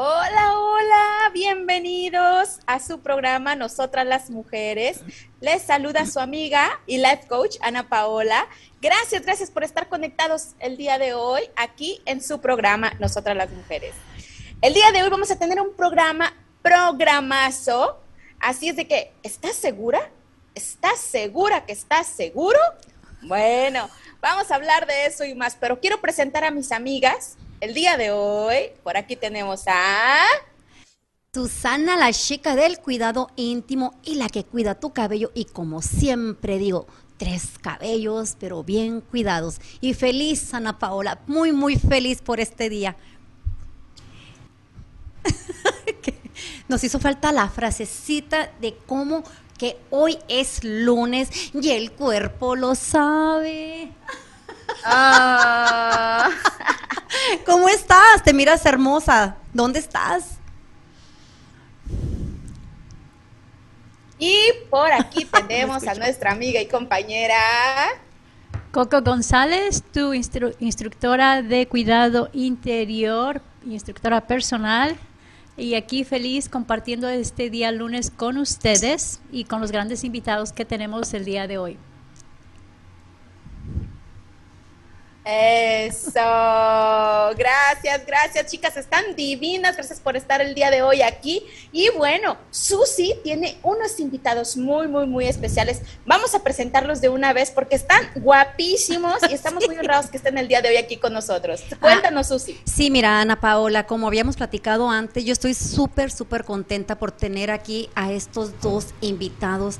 Hola, hola, bienvenidos a su programa Nosotras las Mujeres. Les saluda su amiga y life coach Ana Paola. Gracias, gracias por estar conectados el día de hoy aquí en su programa Nosotras las Mujeres. El día de hoy vamos a tener un programa programazo, así es de que, ¿estás segura? ¿Estás segura que estás seguro? Bueno, vamos a hablar de eso y más, pero quiero presentar a mis amigas el día de hoy, por aquí tenemos a... Susana, la chica del cuidado íntimo y la que cuida tu cabello y como siempre digo, tres cabellos, pero bien cuidados. Y feliz, Ana Paola, muy, muy feliz por este día. Nos hizo falta la frasecita de cómo que hoy es lunes y el cuerpo lo sabe. Ah. ¿Cómo estás? Te miras hermosa. ¿Dónde estás? Y por aquí tenemos a nuestra amiga y compañera Coco González, tu instructora de cuidado interior, instructora personal. Y aquí feliz compartiendo este día lunes con ustedes y con los grandes invitados que tenemos el día de hoy. Eso, gracias, gracias chicas, están divinas, gracias por estar el día de hoy aquí. Y bueno, Susi tiene unos invitados muy, muy, muy especiales. Vamos a presentarlos de una vez porque están guapísimos y estamos muy honrados que estén el día de hoy aquí con nosotros. Cuéntanos, Susi. Sí, mira, Ana Paola, como habíamos platicado antes, yo estoy súper, súper contenta por tener aquí a estos dos invitados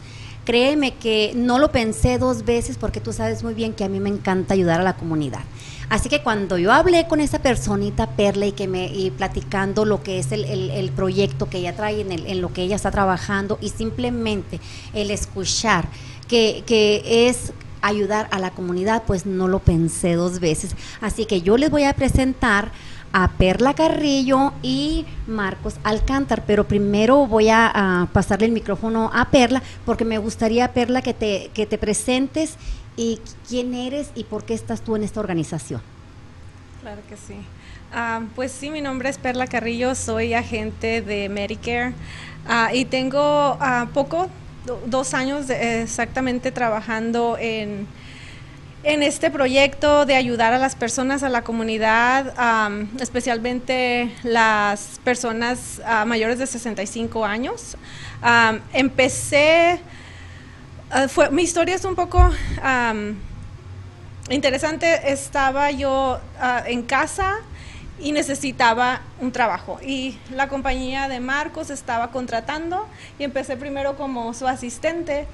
créeme que no lo pensé dos veces porque tú sabes muy bien que a mí me encanta ayudar a la comunidad. Así que cuando yo hablé con esa personita, Perla, y que me y platicando lo que es el, proyecto que ella trae, en, en, lo que ella está trabajando, y simplemente el escuchar que, que es ayudar a la comunidad, pues no lo pensé dos veces. Así que yo les voy a presentar a Perla Carrillo y Marcos Alcántar, pero primero voy a, pasarle el micrófono a Perla porque me gustaría, Perla, que te, que te presentes y quién eres y por qué estás tú en esta organización. Claro que sí. Ah, pues sí, mi nombre es Perla Carrillo, soy agente de Medicare ah, y tengo uh, poco, dos años exactamente trabajando en en este proyecto de ayudar a las personas, a la comunidad, especialmente las personas ah, mayores de 65 años. empecé, ah, fue, mi historia es un poco interesante. Estaba yo ah, en casa y necesitaba un trabajo. Y la compañía de Marcos estaba contratando y empecé primero como su asistente.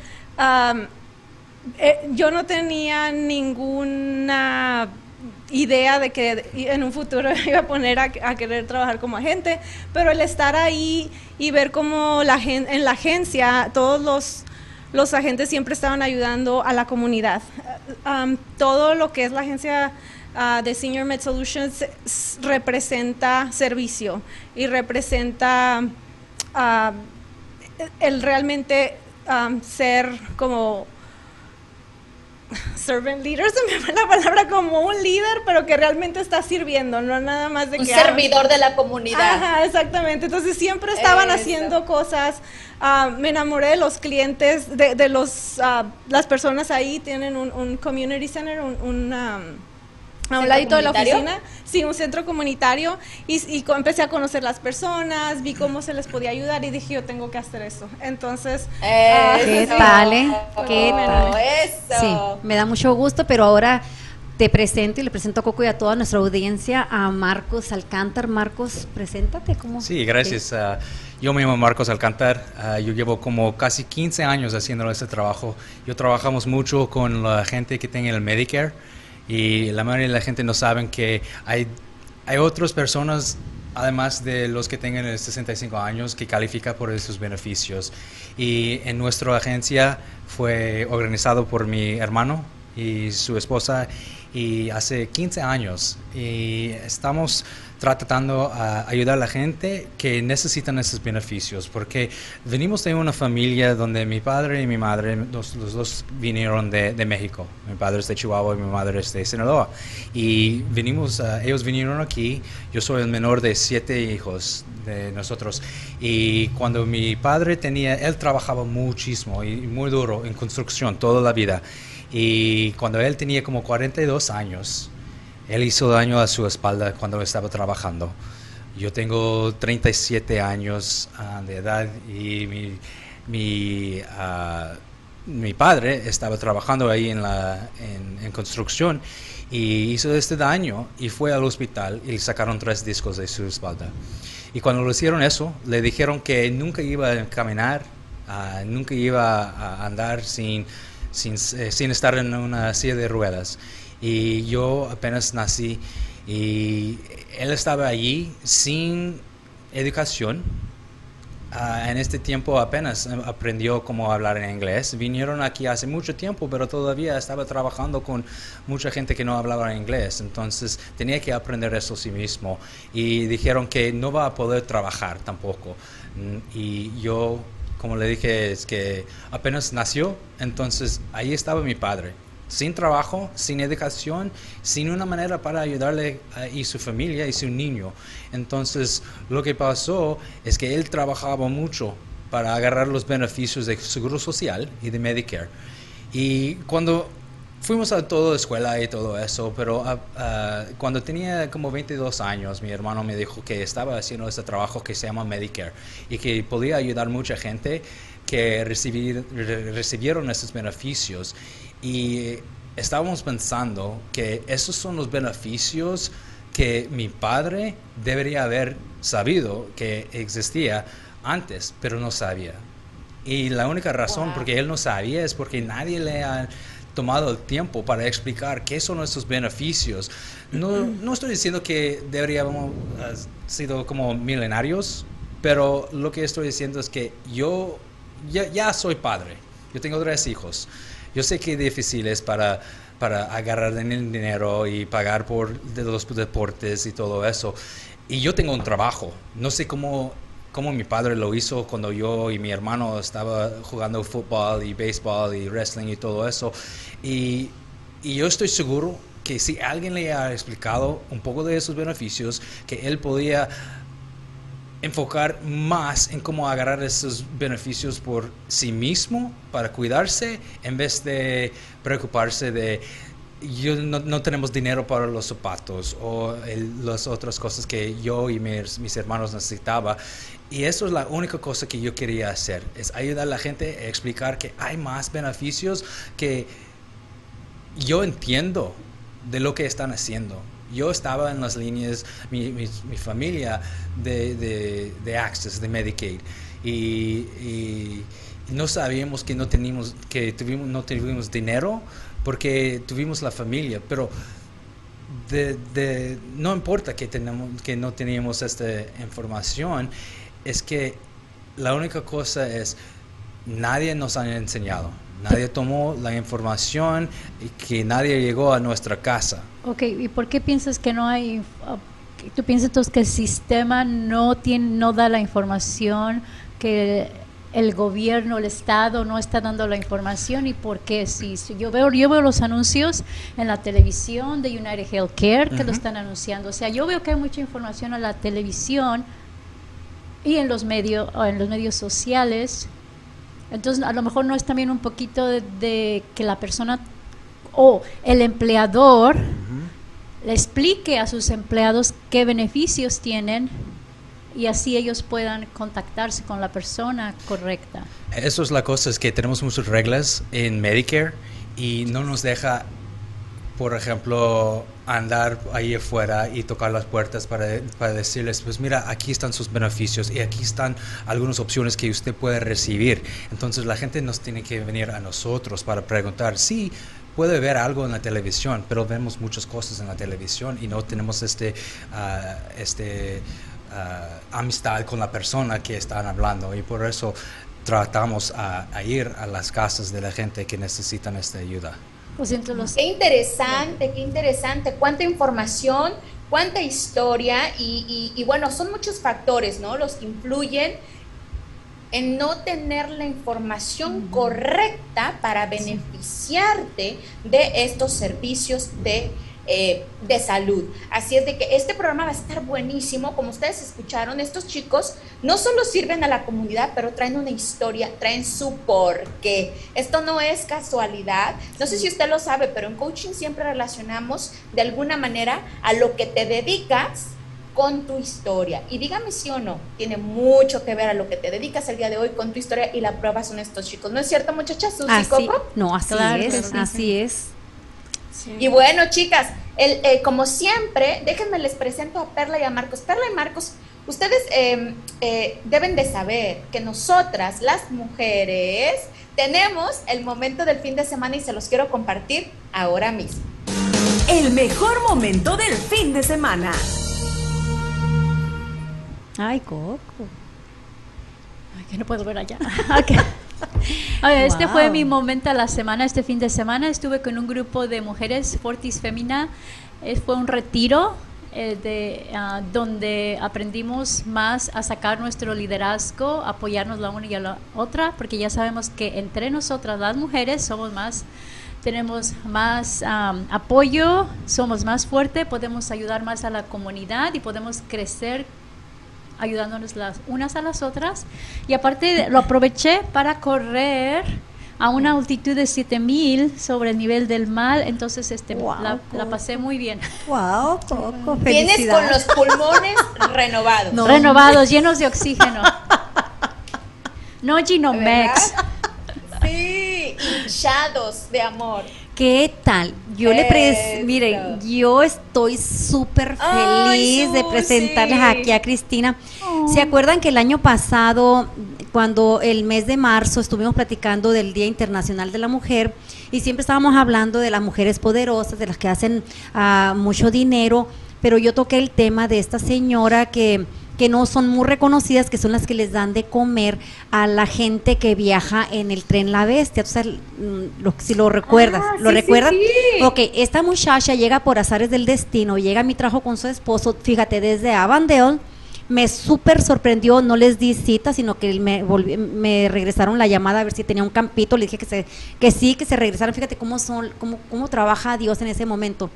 Eh, yo no tenía ninguna idea de que en un futuro iba a poner a, querer trabajar como agente, pero el estar ahí y ver cómo la en la agencia todos los, los agentes siempre estaban ayudando a la comunidad. Um, todo lo que es la agencia uh, de Senior Med Solutions representa servicio y representa uh, el realmente um, ser como servant leader, se me fue la palabra como un líder, pero que realmente está sirviendo, no nada más de un que... Un servidor de la comunidad. Ajá, exactamente. Entonces siempre estaban haciendo cosas. Ah, me enamoré de los clientes, de, los, uh, las personas ahí tienen un, community center, un... a un ladito de la oficina, sí, un centro comunitario, y, y, empecé a conocer las personas, vi cómo se les podía ayudar y dije, yo tengo que hacer eso. Entonces, ah, ¿qué tal? Eh? ¿Qué tal? Eso. Sí, me da mucho gusto, pero ahora te presento y le presento a Coco y a toda nuestra audiencia a Marcos Alcántar. Marcos, preséntate. ¿cómo? Sí, gracias. Ah, Yo me llamo Marcos Alcantar, ah, yo llevo como casi 15 años haciendo este trabajo. Yo trabajamos mucho con la gente que tiene el Medicare y la mayoría de la gente no sabe que hay, hay otras personas además de los que tengan 65 años que califican por esos beneficios. Y en nuestra agencia fue organizado por mi hermano y su esposa y hace 15 años y estamos tratando de ayudar a la gente que necesitan esos beneficios, porque venimos de una familia donde mi padre y mi madre, los, dos vinieron de, de, México. Mi padre es de Chihuahua y mi madre es de Sinaloa. Y venimos, ellos vinieron aquí, yo soy el menor de siete hijos de nosotros. Y cuando mi padre tenía, él trabajaba muchísimo y muy duro en construcción toda la vida. Y cuando él tenía como 42 años, él hizo daño a su espalda cuando estaba trabajando. Yo tengo 37 años ah, de edad y ah, mi, padre estaba trabajando ahí en, construcción y hizo este daño y fue al hospital y le sacaron tres discos de su espalda. Y cuando le hicieron eso, le dijeron que nunca iba a caminar, ah, nunca iba a andar sin, sin, eh, sin estar en una silla de ruedas y yo apenas nací y él estaba allí sin educación. Ah, en este tiempo apenas aprendió cómo hablar en inglés. Vinieron aquí hace mucho tiempo, pero todavía estaba trabajando con mucha gente que no hablaba inglés. Entonces tenía que aprender eso sí mismo. Y dijeron que no va a poder trabajar tampoco. Mm, y yo, como le dije, es que apenas nació. Entonces ahí estaba mi padre sin trabajo, sin educación, sin una manera para ayudarle a, y su familia y su niño. Entonces, lo que pasó es que él trabajaba mucho para agarrar los beneficios de Seguro Social y de Medicare. Y cuando fuimos a toda escuela y todo eso, pero ah, ah, cuando tenía como 22 años, mi hermano me dijo que estaba haciendo este trabajo que se llama Medicare y que podía ayudar mucha gente que recibir, recibieron esos beneficios y estábamos pensando que esos son los beneficios que mi padre debería haber sabido que existía antes, pero no sabía. Y la única razón por porque él no sabía es porque nadie le ha tomado el tiempo para explicar qué son esos beneficios. No, no estoy diciendo que deberíamos haber sido como milenarios, pero lo que estoy diciendo es que yo ya, ya soy padre. Yo tengo tres hijos. Yo sé que difícil es para, para agarrar el dinero y pagar por los deportes y todo eso. Y yo tengo un trabajo. No sé cómo, cómo mi padre lo hizo cuando yo y mi hermano estaba jugando fútbol y béisbol y wrestling y todo eso. Y, y yo estoy seguro que si alguien le ha explicado un poco de esos beneficios, que él podía enfocar más en cómo agarrar esos beneficios por sí mismo para cuidarse en vez de preocuparse de yo no, tenemos dinero para los zapatos o las otras cosas que yo y mis, mis hermanos necesitaba. Y eso es la única cosa que yo quería hacer es ayudar a la gente a explicar que hay más beneficios que yo entiendo de lo que están haciendo. Yo estaba en las líneas, mi, mi, familia de, de, de, Access, de Medicaid, y, no sabíamos que no teníamos, que tuvimos, no tuvimos dinero porque tuvimos la familia, pero de, no importa que, tenemos, que no teníamos esta información, es que la única cosa es, nadie nos ha enseñado Nadie tomó la información y que nadie llegó a nuestra casa. Ok, ¿y por qué piensas que no hay... Uh, ¿Tú piensas entonces que el sistema no, tiene, no da la información, que el gobierno, el Estado no está dando la información y por qué. Si, yo veo yo veo los anuncios en la televisión de United Healthcare que lo están anunciando. O sea, yo veo que hay mucha información en la televisión y en los medios en los medios sociales entonces, a lo mejor no es también un poquito de, que la persona o el empleador le explique a sus empleados qué beneficios tienen y así ellos puedan contactarse con la persona correcta. Eso es la cosa, es que tenemos muchas reglas en Medicare y no nos deja por ejemplo, andar ahí afuera y tocar las puertas para, para, decirles, pues mira, aquí están sus beneficios y aquí están algunas opciones que usted puede recibir. Entonces la gente nos tiene que venir a nosotros para preguntar, sí, puede ver algo en la televisión, pero vemos muchas cosas en la televisión y no tenemos este, ah, este uh, amistad con la persona que están hablando y por eso tratamos a, a, ir a las casas de la gente que necesitan esta ayuda. Pues Qué interesante, qué interesante, cuánta información, cuánta historia y, y, y bueno, son muchos factores, ¿no? Los que influyen en no tener la información correcta para beneficiarte de estos servicios de, eh, de salud. Así es de que este programa va a estar buenísimo. Como ustedes escucharon, estos chicos no solo sirven a la comunidad, pero traen una historia, traen su porqué. Esto no es casualidad. No sé si usted lo sabe, pero en coaching siempre relacionamos de alguna manera a lo que te dedicas con tu historia. Y dígame si o no, tiene mucho que ver a lo que te dedicas el día de hoy con tu historia y la prueba son estos chicos. ¿No es cierto, muchachas? Así, no, así es, así es. Y bueno, chicas, el, eh, como siempre, déjenme les presento a Perla y a Marcos. Perla y Marcos, ustedes em, eh, deben de saber que nosotras, las mujeres, tenemos el momento del fin de semana y se los quiero compartir ahora mismo. El mejor momento del fin de semana. Ay, Coco. Ay, que no puedo ver allá. okay. Este fue mi momento la semana, este fin de semana. Estuve con un grupo de mujeres Fortis Femina. Eh, fue un retiro eh, de, uh, donde aprendimos más a sacar nuestro liderazgo, apoyarnos la una y la otra, porque ya sabemos que entre nosotras las mujeres somos más tenemos más um, apoyo, somos más fuertes, podemos ayudar más a la comunidad y podemos crecer ayudándonos las unas a las otras. Y aparte lo aproveché para correr a una altitud de 7000 sobre el nivel del mar, entonces este la, pasé muy bien. Wow, Coco, Vienes con los pulmones renovados. Renovados, llenos de oxígeno. No Ginomex. Sí, hinchados de amor. ¿Qué tal? Yo le pres miren, yo estoy súper feliz de presentarles aquí a Cristina. ¿Se acuerdan que el año pasado, cuando el mes de marzo estuvimos platicando del Día Internacional de la Mujer y siempre estábamos hablando de las mujeres poderosas, de las que hacen uh, mucho dinero, pero yo toqué el tema de esta señora que que no son muy reconocidas, que son las que les dan de comer a la gente que viaja en el tren La Bestia. Mm, lo, si lo recuerdas, ah, ¿lo recuerdas? Ok, esta muchacha llega por azares del destino, llega a mi trabajo con su esposo, fíjate, desde Avondale, me súper sorprendió, no les di cita, sino que me, me regresaron la llamada a ver si tenía un campito, le dije que, se, que sí, que se regresaron, fíjate cómo, son, cómo, cómo trabaja Dios en ese momento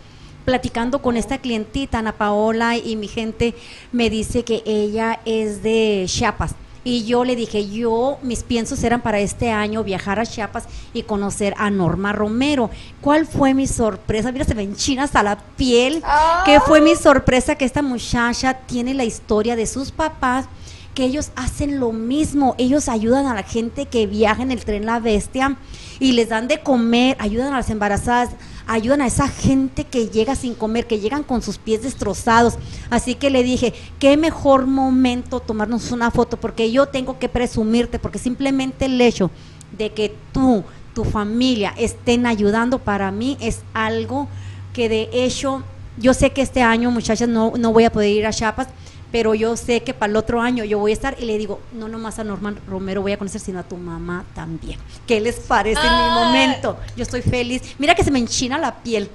platicando con esta clientita, Ana Paola, y mi gente me dice que ella es de Chiapas. Y yo le dije, yo, mis piensos eran para este año viajar a Chiapas y conocer a Norma Romero. ¿Cuál fue mi sorpresa? Mira, se me enchina hasta la piel. ¿Qué fue mi sorpresa? Que esta muchacha tiene la historia de sus papás, que ellos hacen lo mismo. Ellos ayudan a la gente que viaja en el tren La Bestia y les dan de comer, ayudan a las embarazadas ayudan a esa gente que llega sin comer, que llegan con sus pies destrozados. Así que le dije, qué mejor momento tomarnos una foto, porque yo tengo que presumirte, porque simplemente el hecho de que tú, tu familia estén ayudando para mí es algo que de hecho, yo sé que este año, muchachas, no, no voy a poder ir a Chiapas, pero yo sé que para el otro año yo voy a estar y le digo, no nomás a Norman Romero voy a conocer, sino a tu mamá también. ¿Qué les parece en mi ah. momento? Yo estoy feliz. Mira que se me enchina la piel.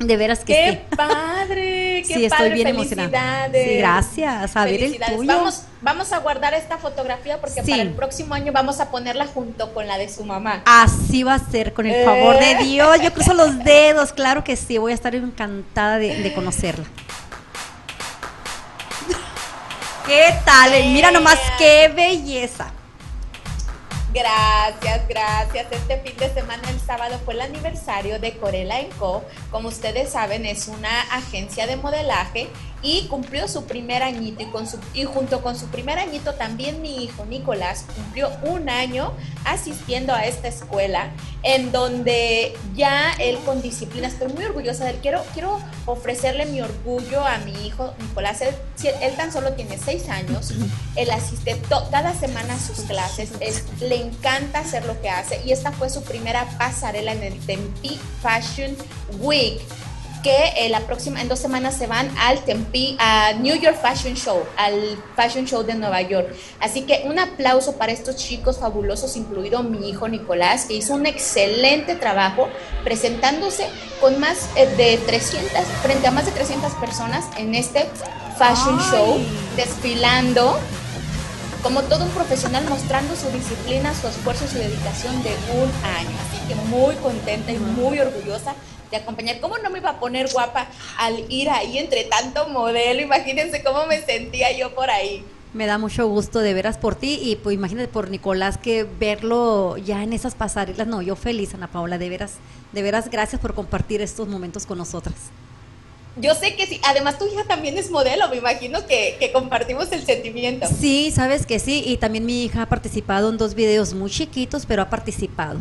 De veras que ¡Qué padre! ¡Qué sí, estoy bien emocionada. Sí, gracias. A ver el tuyo. Vamos, vamos a guardar esta fotografía porque para el próximo año vamos a ponerla junto con la de su mamá. Así va a ser, con el favor de eh. Dios. Yo cruzo los dedos, claro que sí. Voy a estar encantada de, de conocerla. ¿Qué tal? Mira nomás qué belleza. Gracias, gracias. Este fin de semana, el sábado, fue el aniversario de Corella Co. Como ustedes saben, es una agencia de modelaje y cumplió su primer añito y, con su, y junto con su primer añito también mi hijo Nicolás cumplió un año asistiendo a esta escuela en donde ya él con disciplina, estoy muy orgullosa de él, quiero, quiero ofrecerle mi orgullo a mi hijo Nicolás, él, tan solo tiene seis años, él asiste cada semana a sus clases, le encanta hacer lo que hace y esta fue su primera pasarela en el Tempe Fashion Week que eh, la próxima, en dos semanas se van al Tempe, a New York Fashion Show, al Fashion Show de Nueva York. Así que un aplauso para estos chicos fabulosos, incluido mi hijo Nicolás, que hizo un excelente trabajo presentándose con más eh, de 300, frente a más de 300 personas en este Fashion Show, desfilando como todo un profesional mostrando su disciplina, su esfuerzo, su dedicación de un año. Así que muy contenta y muy orgullosa acompañar. ¿Cómo no me iba a poner guapa al ir ahí entre tanto modelo? Imagínense cómo me sentía yo por ahí. Me da mucho gusto de veras por ti y pues imagínate por Nicolás que verlo ya en esas pasarelas. No, yo feliz, Ana Paula, de veras, de veras gracias por compartir estos momentos con nosotras. Yo sé que sí, además tu hija también es modelo, me imagino que, que, compartimos el sentimiento. Sí, sabes que sí, y también mi hija ha participado en dos videos muy chiquitos, pero ha participado.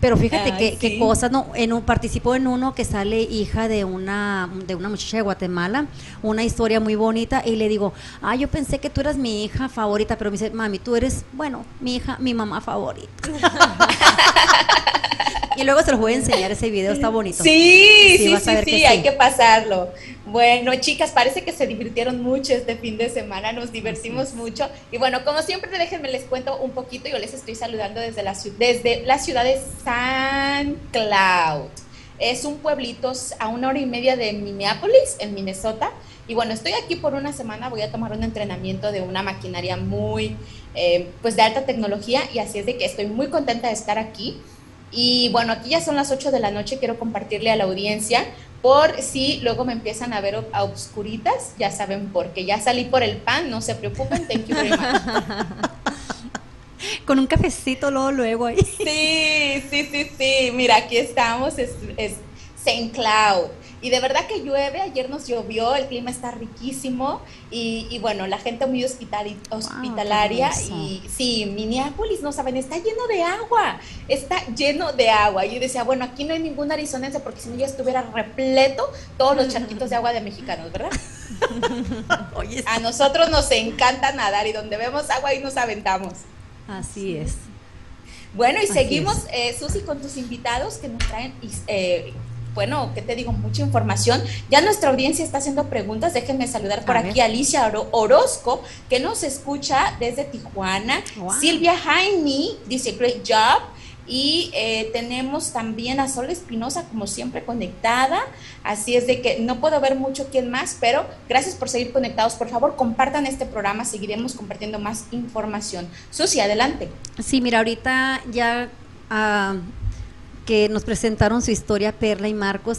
Pero fíjate qué que, cosas, no, en un, participó en uno que sale hija de una, de una muchacha de Guatemala, una historia muy bonita, y le digo, ah, yo pensé que tú eras mi hija favorita, pero me dice, mami, tú eres, bueno, mi hija, mi mamá favorita. y luego se los voy a enseñar ese video, está bonito. Sí, sí, sí, sí, hay que pasarlo. Bueno, chicas, parece que se divirtieron mucho este fin de semana, nos divertimos mucho. Y bueno, como siempre, déjenme les cuento un poquito. Yo les estoy saludando desde la, desde la ciudad de San Cloud. Es un pueblito a una hora y media de Minneapolis, en Minnesota. Y bueno, estoy aquí por una semana, voy a tomar un entrenamiento de una maquinaria muy, eh, pues de alta tecnología. Y así es de que estoy muy contenta de estar aquí. Y bueno, aquí ya son las 8 de la noche, quiero compartirle a la audiencia por si luego me empiezan a ver a obscuritas, ya saben por qué. Ya salí por el pan, no se preocupen, thank you very much. Con un cafecito luego, luego ahí. Sí, sí, sí, sí. Mira, aquí estamos, es, es Saint Cloud. Y de verdad que llueve, ayer nos llovió, el clima está riquísimo y, bueno, la gente muy hospitalaria y sí, Minneapolis, no saben, está lleno de agua, está lleno de agua. Y yo decía, bueno, aquí no hay ningún arizonense porque si no ya estuviera repleto todos los charquitos de agua de mexicanos, ¿verdad? A nosotros nos encanta nadar y donde vemos agua ahí nos aventamos. Así es. Bueno, y seguimos, eh, Susi, con tus invitados que nos traen eh, bueno, ¿qué te digo? Mucha información. Ya nuestra audiencia está haciendo preguntas. Déjenme saludar por aquí a Alicia Orozco, que nos escucha desde Tijuana. Silvia Jaime dice, great job. Y eh, tenemos también a Sol Espinosa, como siempre, conectada. Así es de que no puedo ver mucho quién más, pero gracias por seguir conectados. Por favor, compartan este programa. Seguiremos compartiendo más información. Susi, adelante. Sí, mira, ahorita ya ah, que nos presentaron su historia, Perla y Marcos.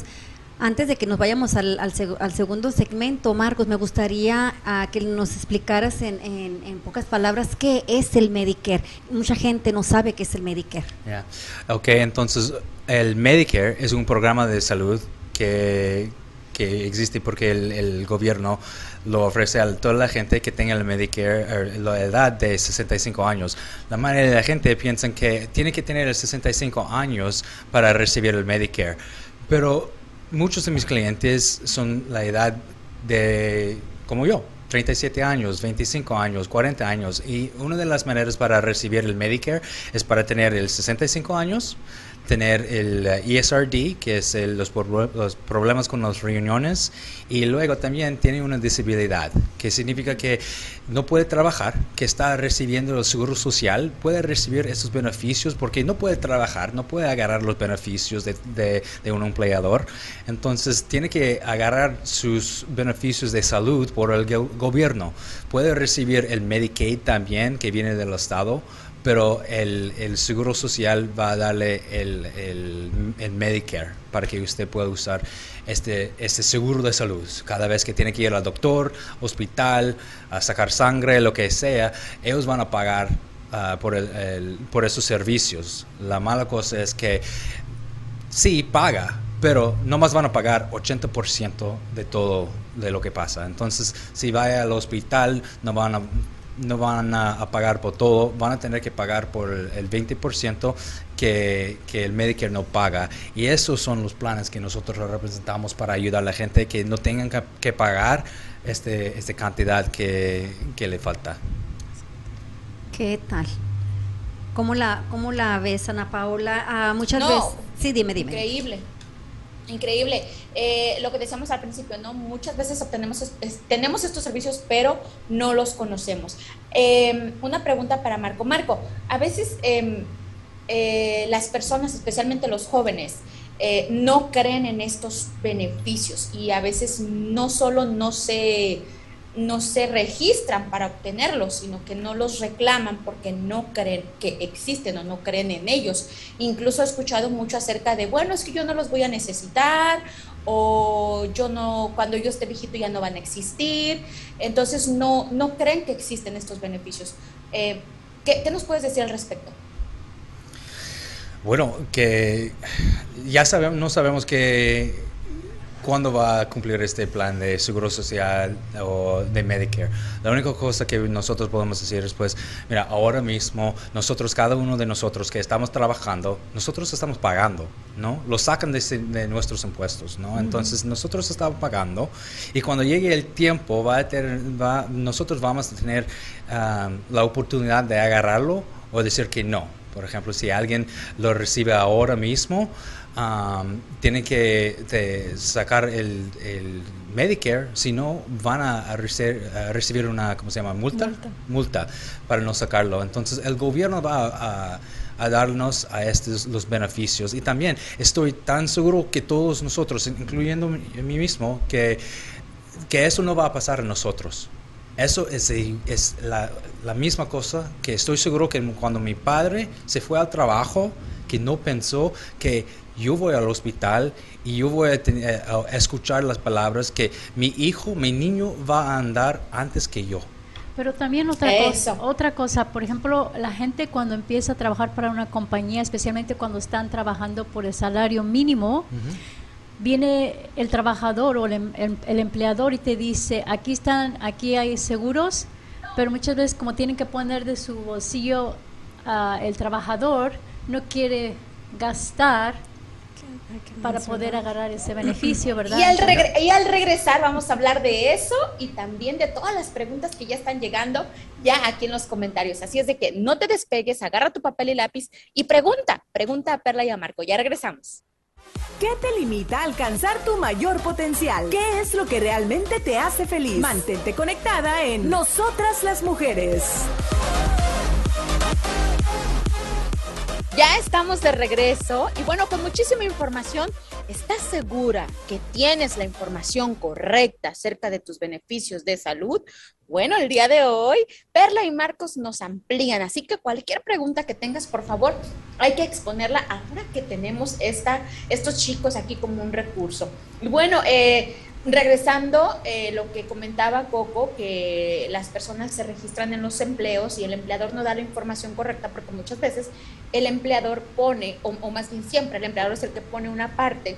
Antes de que nos vayamos al, segundo segmento, Marcos, me gustaría ah, que nos explicaras en, pocas palabras qué es el Medicare. Mucha gente no sabe qué es el Medicare. Yeah. Ok, entonces el Medicare es un programa de salud que, que existe porque el gobierno lo ofrece a toda la gente que tenga el Medicare, er, la edad de 65 años. La mayoría de la gente piensa que tiene que tener 65 años para recibir el Medicare, pero muchos de mis clientes son la edad de, como yo, 37 años, 25 años, 40 años. Y una de las maneras para recibir el Medicare es para tener el 65 años, tener el ESRD, eh, e que es los, los, problemas con las reuniones, y luego también tiene una disabilidad, que significa que no puede trabajar, que está recibiendo el seguro social, puede recibir esos beneficios porque no puede trabajar, no puede agarrar los beneficios de, de, de un empleador, entonces tiene que agarrar sus beneficios de salud por el gobierno. Puede recibir el Medicaid también, que viene del Estado pero el, el, Seguro Social va a darle el, el, Medicare para que usted pueda usar este, este seguro de salud. Cada vez que tiene que ir al doctor, hospital, a sacar sangre, lo que sea, ellos van a pagar ah, por, el- el- por esos servicios. La mala cosa es que sí paga, pero no más van a pagar 80% de todo de lo que pasa. Entonces, si vaya al hospital, no van a no van a, a pagar por todo, van a tener que pagar por el, el 20% que, que el Medicare no paga. Y esos son los planes que nosotros representamos para ayudar a la gente que no tengan que, que pagar este, esta cantidad que, que le falta. ¿Qué tal? ¿Cómo la, cómo la ves, Ana Paola? Ah, muchas No. veces. Sí, dime, dime. Increíble. Increíble. Eh, lo que decíamos al principio, ¿no? Muchas veces obtenemos, tenemos estos servicios, pero no los conocemos. Eh, una pregunta para Marco. Marco, a veces em, eh, las personas, especialmente los jóvenes, eh, no creen en estos beneficios y a veces no solo no se, no se registran para obtenerlos, sino que no los reclaman porque no creen que existen o no creen en ellos. Incluso he escuchado mucho acerca de, bueno, es que yo no los voy a necesitar o yo no, cuando yo esté viejito ya no van a existir. Entonces no, no creen que existen estos beneficios. Eh, ¿qué, qué nos puedes decir al respecto? Bueno, que ya sabemos, no sabemos que cuándo va a cumplir este plan de seguro social o de Medicare. La única cosa que nosotros podemos decir es, pues, mira, ahora mismo nosotros, cada uno de nosotros que estamos trabajando, nosotros estamos pagando, ¿no? Lo sacan de, de nuestros impuestos, ¿no? Entonces nosotros estamos pagando y cuando llegue el tiempo, va a tener, va, nosotros vamos a tener ah, la oportunidad de agarrarlo o decir que no. Por ejemplo, si alguien lo recibe ahora mismo, um, tienen que te- sacar el, el Medicare, si no van a, recibir una, ¿cómo se llama? Multa. Multa. Multa para no sacarlo. Entonces el gobierno va a, a darnos a estos los beneficios y también estoy tan seguro que todos nosotros, incluyendo a mí mismo, que, que eso no va a pasar a nosotros. Eso es, es la, la misma cosa que estoy seguro que cuando mi padre se fue al trabajo, que no pensó que yo voy al hospital y yo voy a, ten- eh, a escuchar las palabras que mi hijo, mi niño va a andar antes que yo. Pero también otra Eso. cosa, otra cosa, por ejemplo, la gente cuando empieza a trabajar para una compañía, especialmente cuando están trabajando por el salario mínimo, viene el trabajador o el, em- el- el empleador y te dice, aquí están, aquí hay seguros, pero muchas veces como tienen que poner de su bolsillo ah, el trabajador, no quiere gastar para poder agarrar ese beneficio, ¿verdad? Y al, regre- y al regresar vamos a hablar de eso y también de todas las preguntas que ya están llegando ya aquí en los comentarios. Así es de que no te despegues, agarra tu papel y lápiz y pregunta, pregunta a Perla y a Marco. Ya regresamos. ¿Qué te limita a alcanzar tu mayor potencial? ¿Qué es lo que realmente te hace feliz? Mantente conectada en Nosotras las Mujeres. Ya estamos de regreso y bueno, con muchísima información. ¿Estás segura que tienes la información correcta acerca de tus beneficios de salud? Bueno, el día de hoy, Perla y Marcos nos amplían, así que cualquier pregunta que tengas, por favor, hay que exponerla ahora que tenemos esta, estos chicos aquí como un recurso. Bueno, eh, regresando, eh, lo que comentaba Coco, que las personas se registran en los empleos y el empleador no da la información correcta, porque muchas veces el empleador pone, o, más bien siempre el empleador es el que pone una parte,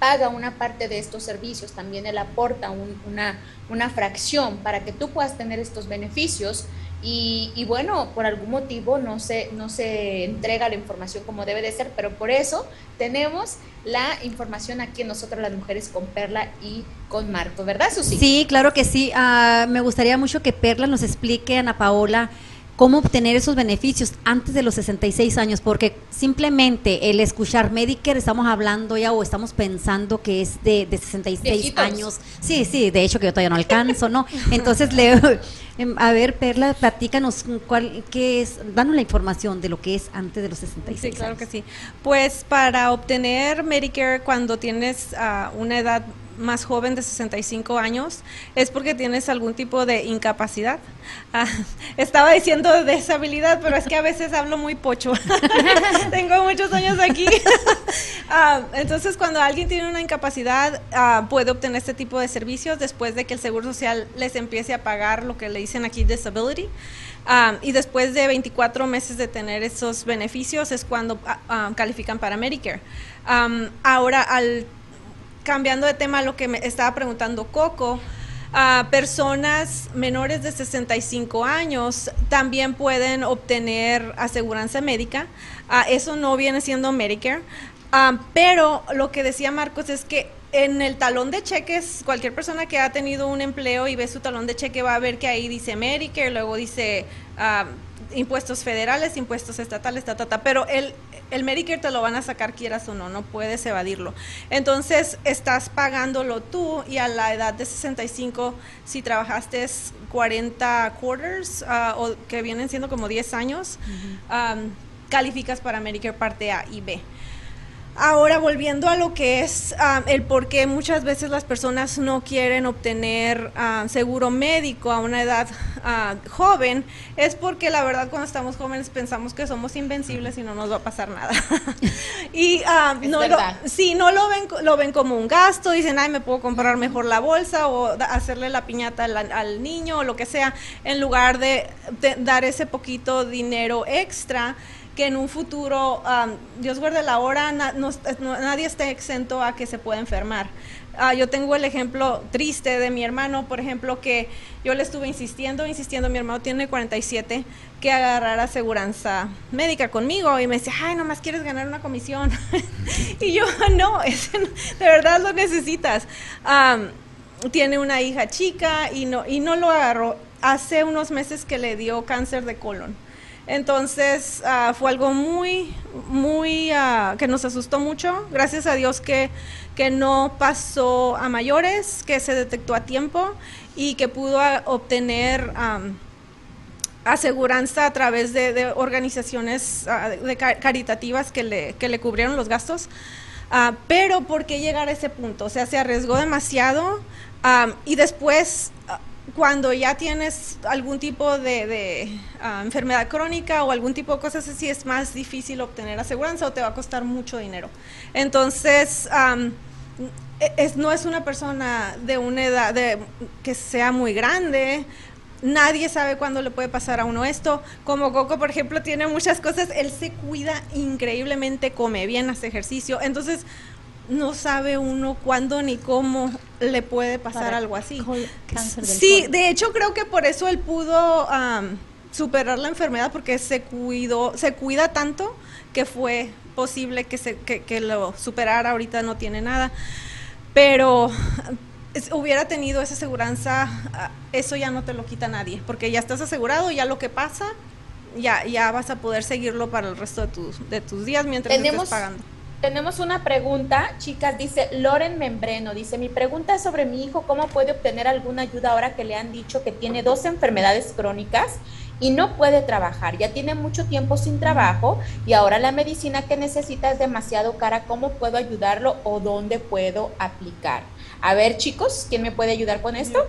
paga una parte de estos servicios, también él aporta un- una, una fracción para que tú puedas tener estos beneficios. Y, y bueno, por algún motivo no se, no se entrega la información como debe de ser, pero por eso tenemos la información aquí en nosotros las mujeres con Perla y con Marco, ¿verdad, Susi? Sí, claro que sí. Ah, me gustaría mucho que Perla nos explique, Ana Paola, cómo obtener esos beneficios antes de los 66 años, porque simplemente el escuchar Medicare estamos hablando ya o estamos pensando que es de, de 66 Viejitos. años. Sí, sí, de hecho que yo todavía no alcanzo, ¿no? Entonces, Leo, em, a ver, Perla, platícanos cuál, qué es, danos la información de lo que es antes de los 66 Sí, claro años. que sí. Pues para obtener Medicare cuando tienes ah, una edad más joven de 65 años es porque tienes algún tipo de incapacidad. Ah, estaba diciendo deshabilidad, pero es que a veces hablo muy pocho. Tengo muchos años aquí. Ah, entonces, cuando alguien tiene una incapacidad, ah, puede obtener este tipo de servicios después de que el Seguro Social les empiece a pagar lo que le dicen aquí disability. y después de 24 meses de tener esos beneficios es cuando califican para Medicare. ahora, al cambiando de tema lo que me estaba preguntando Coco, a personas menores de 65 años también pueden obtener aseguranza médica. eso no viene siendo Medicare. pero lo que decía Marcos es que en el talón de cheques, cualquier persona que ha tenido un empleo y ve su talón de cheque va a ver que ahí dice Medicare, luego dice impuestos federales, impuestos estatales, ta, ta, ta, pero el, el Medicare te lo van a sacar quieras o no, no puedes evadirlo. Entonces, estás pagándolo tú y a la edad de 65, si trabajaste 40 quarters, ah, o que vienen siendo como 10 años, calificas para Medicare parte A y B. Ahora, volviendo a lo que es ah, el por qué muchas veces las personas no quieren obtener ah, seguro médico a una edad ah, joven, es porque la verdad cuando estamos jóvenes pensamos que somos invencibles y no nos va a pasar nada. y no lo, si no lo ven, lo ven como un gasto, dicen, ay, me puedo comprar mejor la bolsa o hacerle la piñata al, niño o lo que sea, en lugar de dar ese poquito dinero extra que en un futuro, Dios guarde la hora, nadie está exento a que se pueda enfermar. Ah, yo tengo el ejemplo triste de mi hermano, por ejemplo, que yo le estuve insistiendo, insistiendo, mi hermano tiene 47, que agarrara aseguranza médica conmigo y me decía, ay, nomás quieres ganar una comisión. y yo, no, de verdad lo necesitas. tiene una hija chica y no, y no lo agarró. Hace unos meses que le dio cáncer de colon entonces ah, fue algo muy, muy, ah, que nos asustó mucho. Gracias a Dios que, que no pasó a mayores, que se detectó a tiempo y que pudo ah, obtener aseguranza a través de, organizaciones de caritativas que le, que le cubrieron los gastos. pero ¿por qué llegar a ese punto? O sea, se arriesgó demasiado y después cuando ya tienes algún tipo de, ah, enfermedad crónica o algún tipo de cosas así, es más difícil obtener aseguranza o te va a costar mucho dinero. Entonces, e, no es una persona de una edad de, que sea muy grande. Nadie sabe cuándo le puede pasar a uno esto. Como Coco, por ejemplo, tiene muchas cosas. Él se cuida increíblemente, come bien, hace ejercicio. Entonces, no sabe uno cuándo ni cómo le puede pasar algo así. sí, de hecho creo que por eso él pudo superar la enfermedad porque se cuidó, se cuida tanto que fue posible que, se, que, lo superara. Ahorita no tiene nada, pero hubiera tenido esa aseguranza, ah, eso ya no te lo quita nadie, porque ya estás asegurado, ya lo que pasa, ya, ya vas a poder seguirlo para el resto de tus, de tus días mientras estés pagando. Tenemos una pregunta, chicas, dice Loren Membreno, dice, mi pregunta es sobre mi hijo, ¿cómo puede obtener alguna ayuda ahora que le han dicho que tiene dos enfermedades crónicas y no puede trabajar? Ya tiene mucho tiempo sin trabajo y ahora la medicina que necesita es demasiado cara, ¿cómo puedo ayudarlo o dónde puedo aplicar? A ver, chicos, ¿quién me puede ayudar con esto?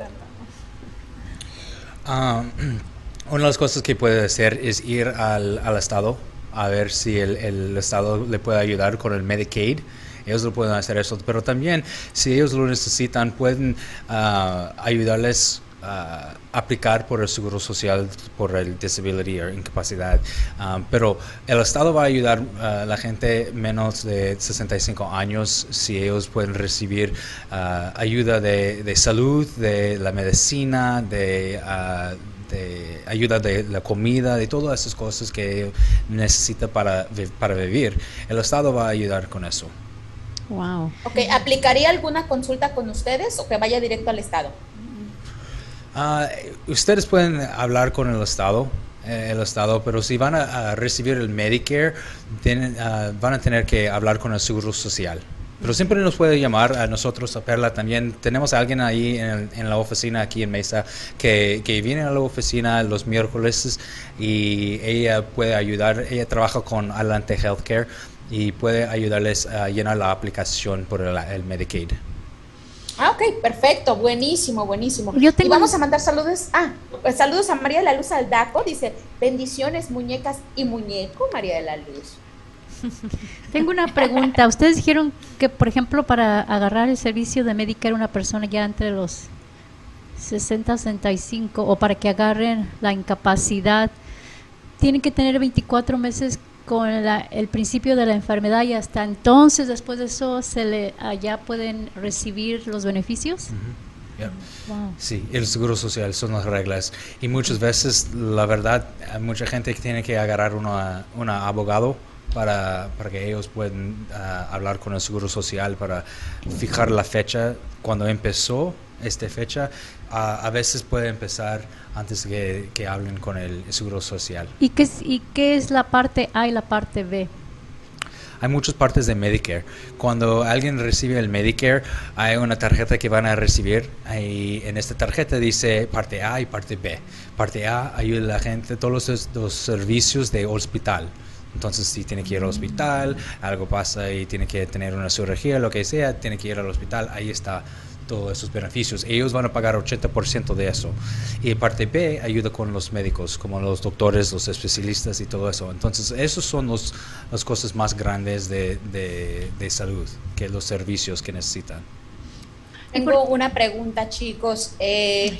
Ah, una de las cosas que puede hacer es ir al, al estado a ver si el, el, Estado le puede ayudar con el Medicaid. Ellos lo pueden hacer eso, pero también si ellos lo necesitan pueden ah, ayudarles a aplicar por el seguro social por el disability o incapacidad. Ah, pero el Estado va a ayudar a la gente menos de 65 años si ellos pueden recibir ah, ayuda de, de, salud, de la medicina, de de ayuda de la comida, de todas esas cosas que necesita para, para vivir. El Estado va a ayudar con eso. Wow. Ok, ¿aplicaría alguna consulta con ustedes o que vaya directo al Estado? Ah, ustedes pueden hablar con el Estado, eh, el Estado, pero si van a, recibir el Medicare, tienen, ah, van a tener que hablar con el Seguro Social. Pero siempre nos puede llamar a nosotros, a Perla también. Tenemos a alguien ahí en, la oficina, aquí en Mesa, que, que, viene a la oficina los miércoles y ella puede ayudar. Ella trabaja con Adelante Healthcare y puede ayudarles a llenar la aplicación por el, Medicaid. Ah, ok, perfecto, buenísimo, buenísimo. Yo tengo y vamos a mandar saludos. Ah, pues saludos a María de la Luz Aldaco. Dice, bendiciones, muñecas y muñeco, María de la Luz. Tengo una pregunta. Ustedes dijeron que, por ejemplo, para agarrar el servicio de Medicare una persona ya entre los 60, 65 o para que agarren la incapacidad, tienen que tener 24 meses con la- el principio de la enfermedad y hasta entonces, después de eso, se le allá pueden recibir los beneficios. Yeah. Wow. Sí, el seguro social son las reglas. Y muchas veces, la verdad, hay mucha gente que tiene que agarrar una, una abogado para, para que ellos puedan ah, hablar con el seguro social para fijar la fecha cuando empezó esta fecha. Ah, a veces puede empezar antes que, que hablen con el seguro social. ¿Y qué, es, ¿Y qué es la parte A y la parte B? Hay muchas partes de Medicare. Cuando alguien recibe el Medicare, hay una tarjeta que van a recibir. Y en esta tarjeta dice parte A y parte B. Parte A ayuda a la gente todos los, los servicios de hospital. Entonces, si tiene que ir al hospital, algo pasa y tiene que tener una cirugía, lo que sea, tiene que ir al hospital, ahí está todos esos beneficios. Ellos van a pagar 80% de eso. Y parte B ayuda con los médicos, como los doctores, los especialistas y todo eso. Entonces, esos son los, las cosas más grandes de, de, de salud, que los servicios que necesitan. Tengo una pregunta, chicos. Eh,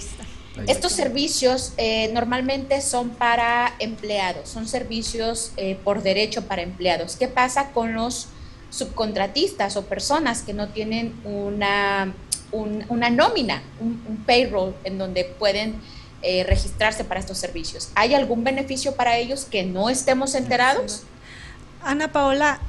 estos servicios eh, normalmente son para empleados, son servicios eh, por derecho para empleados. ¿Qué pasa con los subcontratistas o personas que no tienen una, un- una nómina, un, un payroll en donde pueden eh, registrarse para estos servicios? ¿Hay algún beneficio para ellos que no estemos enterados? Ana Paola,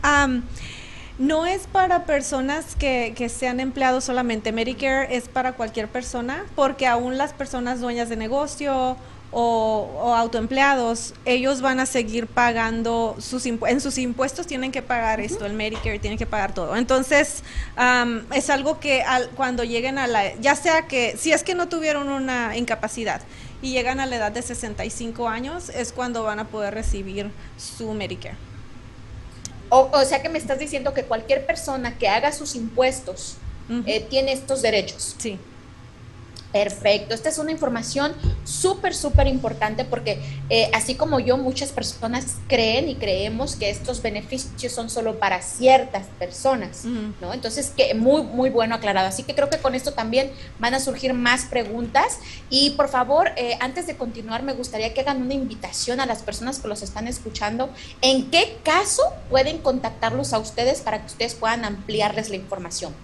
no es para personas que, que sean empleados solamente. Medicare es para cualquier persona, porque aún las personas dueñas de negocio o, o autoempleados, ellos van a seguir pagando sus en sus impuestos tienen que pagar esto, el Medicare tienen que pagar todo. Entonces, am, es algo que al- cuando lleguen a la, ya sea que, si es que no tuvieron una incapacidad y llegan a la edad de 65 años, es cuando van a poder recibir su Medicare. O, o sea que me estás diciendo que cualquier persona que haga sus impuestos eh, tiene estos derechos. Sí. Perfecto, esta es una información súper, súper importante porque eh, así como yo, muchas personas creen y creemos que estos beneficios son solo para ciertas personas. ¿no? Entonces, que muy, muy bueno aclarado. Así que creo que con esto también van a surgir más preguntas. Y por favor, eh, antes de continuar, me gustaría que hagan una invitación a las personas que los están escuchando. ¿En qué caso pueden contactarlos a ustedes para que ustedes puedan ampliarles la información?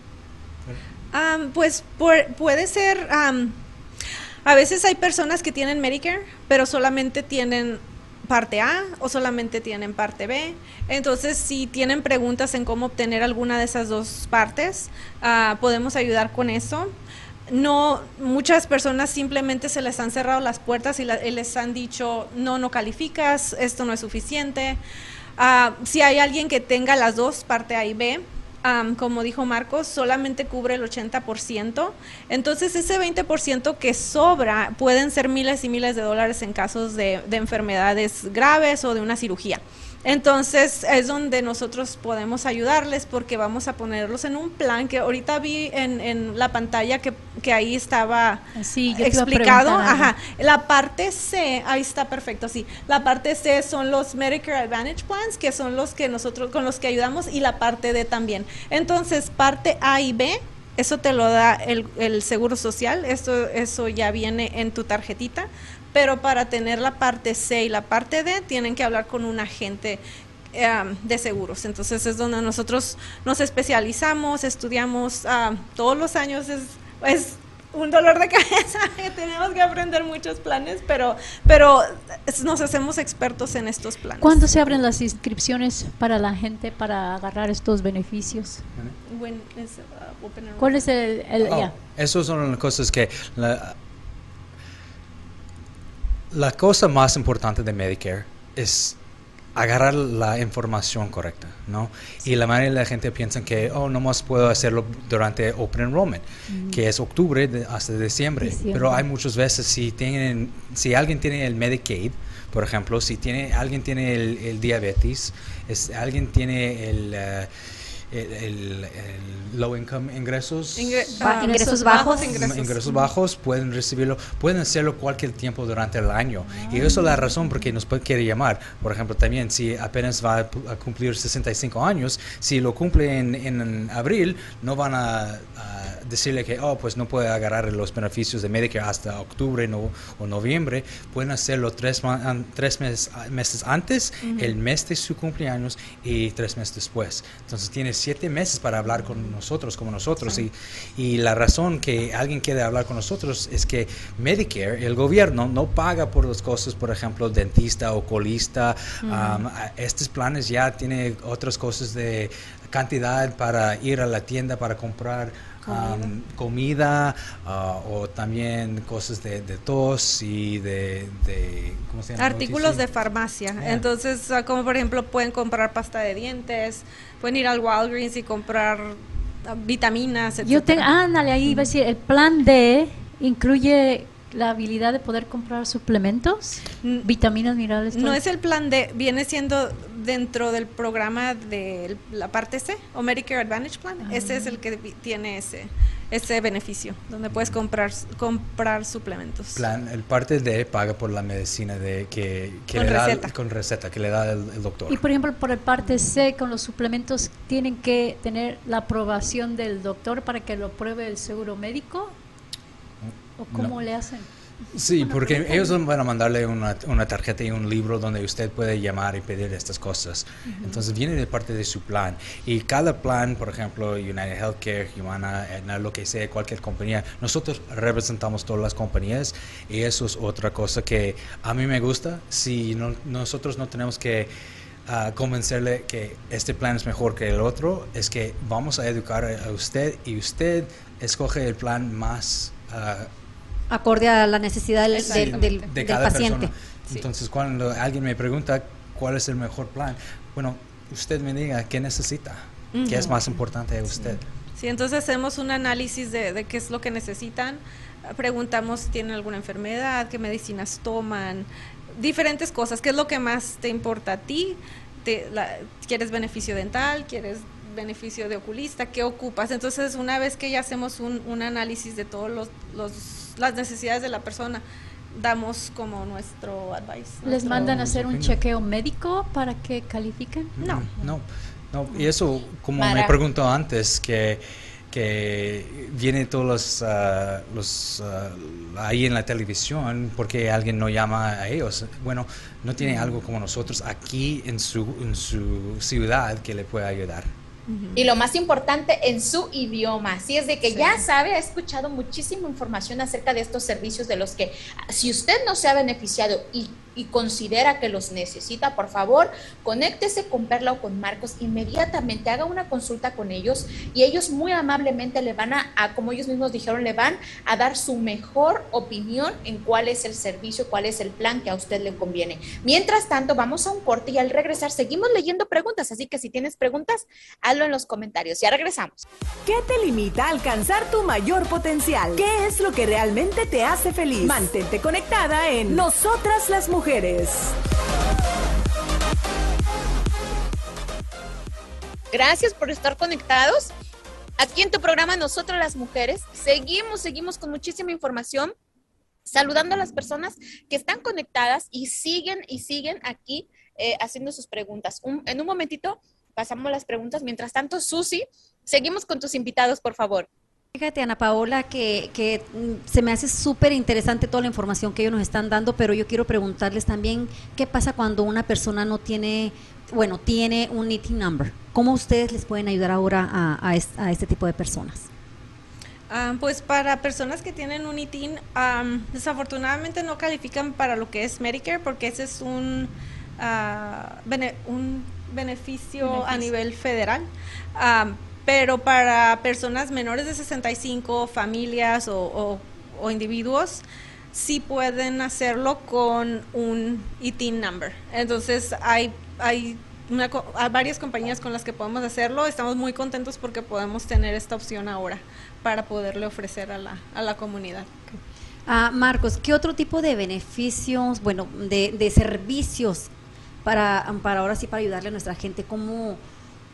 Am, pues por- puede ser, am, a veces hay personas que tienen Medicare, pero solamente tienen parte A o solamente tienen parte B. Entonces, si tienen preguntas en cómo obtener alguna de esas dos partes, ah, podemos ayudar con eso. No, muchas personas simplemente se les han cerrado las puertas y, la- y les han dicho, no, no calificas, esto no es suficiente. Ah, si hay alguien que tenga las dos, parte A y B, como dijo Marcos, solamente cubre el 80%. Entonces, ese 20% que sobra pueden ser miles y miles de dólares en casos de enfermedades graves o de una cirugía. Entonces, es donde nosotros podemos ayudarles porque vamos a ponerlos en un plan que ahorita vi en, en la pantalla que, que ahí estaba Sí, explicado. Ajá. La parte C, ahí está perfecto, sí. La parte C son los Medicare Advantage Plans, que son los que nosotros, con los que ayudamos, y la parte D también. Entonces, parte A y B, eso te lo da el, el Seguro Social, eso, eso ya viene en tu tarjetita, pero para tener la parte C y la parte D, tienen que hablar con un agente um, de seguros. Entonces, es donde nosotros nos especializamos, estudiamos um, todos los años, es... es un dolor de cabeza que tenemos que aprender muchos planes, pero, pero nos hacemos expertos en estos planes. ¿Cuándo se abren las inscripciones para la gente para agarrar estos beneficios? When is, uh? ¿Cuál es el, el- Oh? Esas son las cosas que... La, la cosa más importante de Medicare es agarrar la información correcta, ¿no? Y la mayoría de la gente piensa que, oh, nomás puedo hacerlo durante Open Enrollment, que es octubre de- hasta diciembre. Diciembre. Pero hay muchas veces, si, tienen, si alguien tiene el Medicaid, por ejemplo, si tiene, alguien tiene el, el diabetes, es, alguien tiene el... eh, el, el- low income ingresos. Ingre- Ba- ah, ingresos bajos. ingresos. ingresos bajos pueden recibirlo, pueden hacerlo cualquier tiempo durante el año. Y eso es la razón por qué nos puede, quiere llamar. Por ejemplo, también si apenas va a, cumplir 65 años, si lo cumple en, en abril, no van a, a decirle que, oh, pues no puede agarrar los beneficios de Medicare hasta octubre no- o noviembre. Pueden hacerlo tres, tres meses, meses antes, el mes de su cumpleaños y tres meses después. Entonces tiene siete meses para hablar con nosotros, como nosotros. Y, y la razón que alguien quiere hablar con nosotros es que Medicare, el gobierno, no paga por los costos, por ejemplo, dentista, oculista. um, a- estos planes ya tienen otras cosas de cantidad para ir a la tienda para comprar um, comida ah, o también cosas de, de tos y de, de ¿cómo se llama? Artículos de farmacia. Yeah. Entonces, como por ejemplo, pueden comprar pasta de dientes, pueden ir al Walgreens y comprar vitaminas, etc. Yo tengo, ándale, ahí iba a decir, el plan D incluye la habilidad de poder comprar suplementos, Mm, vitaminas, minerales. No es el plan D, viene siendo dentro del programa de la parte C o Medicare Advantage Plan. Ese es el que tiene ese ese beneficio, donde puedes comprar comprar suplementos. Plan, el parte D paga por la medicina de que, que Con le da el- receta. con receta que le da el, el doctor. Y por ejemplo, por el parte C, con los suplementos, ¿tienen que tener la aprobación del doctor para que lo apruebe el seguro médico? ¿O cómo No. le hacen? Sí, porque ellos van a mandarle una, una tarjeta y un libro donde usted puede llamar y pedir estas cosas. Entonces viene de parte de su plan. Y cada plan, por ejemplo, United Healthcare, Humana, Aetna, lo que sea, cualquier compañía, nosotros representamos todas las compañías y eso es otra cosa que a mí me gusta. Si no- nosotros no tenemos que ah, convencerle que este plan es mejor que el otro, es que vamos a educar a usted y usted escoge el plan más... ah, Acorde a la necesidad del, del- Exactamente. del- de del cada paciente. Entonces, cuando alguien me pregunta cuál es el mejor plan, bueno, usted me diga qué necesita, qué es más importante a usted. Sí, entonces hacemos un análisis de, de qué es lo que necesitan, preguntamos si tienen alguna enfermedad, qué medicinas toman, diferentes cosas, qué es lo que más te importa a ti, Te- la- quieres beneficio dental, quieres beneficio de oculista, qué ocupas. Entonces, una vez que ya hacemos un, un análisis de todas los, los- las necesidades de la persona, damos como nuestro advice. ¿Les nuestro- mandan a hacer un chequeo médico para que califiquen? No. Mm, No, no. Y eso, como Mara. me preguntó antes, que, que viene todos los, ah, los ah, ahí en la televisión, porque alguien no llama a ellos. Bueno, no tiene algo como nosotros aquí en su, en su ciudad que le pueda ayudar. Y lo más importante, en su idioma. Así es de que Sí. ya sabe, ha escuchado muchísima información acerca de estos servicios de los que, si usted no se ha beneficiado y, y considera que los necesita, por favor, conéctese con Perla o con Marcos inmediatamente, haga una consulta con ellos y ellos muy amablemente le van a, como ellos mismos dijeron, le van a dar su mejor opinión en cuál es el servicio, cuál es el plan que a usted le conviene. Mientras tanto, vamos a un corte y al regresar seguimos leyendo preguntas, así que si tienes preguntas, hazlo en los comentarios. Ya regresamos. ¿Qué te limita a alcanzar tu mayor potencial? ¿Qué es lo que realmente te hace feliz? Mantente conectada en Nosotras las Mujeres. Gracias por estar conectados. Aquí en tu programa Nosotras las Mujeres, seguimos, seguimos con muchísima información, saludando a las personas que están conectadas y siguen y siguen aquí eh, haciendo sus preguntas. Un- en un momentito pasamos las preguntas. Mientras tanto, Susi, seguimos con tus invitados, por favor. Fíjate, Ana Paola, que, que mm, se me hace súper interesante toda la información que ellos nos están dando, pero yo quiero preguntarles también qué pasa cuando una persona no tiene, bueno, tiene un ET number. ¿Cómo ustedes les pueden ayudar ahora a, a es- a este tipo de personas? Ah, pues para personas que tienen un ITIN, am, desafortunadamente no califican para lo que es Medicare porque ese es un, bene- un beneficio, a nivel federal. Pero para personas menores de 65, familias o, o- o individuos, sí pueden hacerlo con un ITIN number. Entonces hay, hay, una varias compañías con las que podemos hacerlo. Estamos muy contentos porque podemos tener esta opción ahora para poderle ofrecer a la, a la comunidad. Ah, Marcos, ¿qué otro tipo de beneficios, bueno, de, de servicios para, para ahora sí, para ayudarle a nuestra gente? ¿Cómo,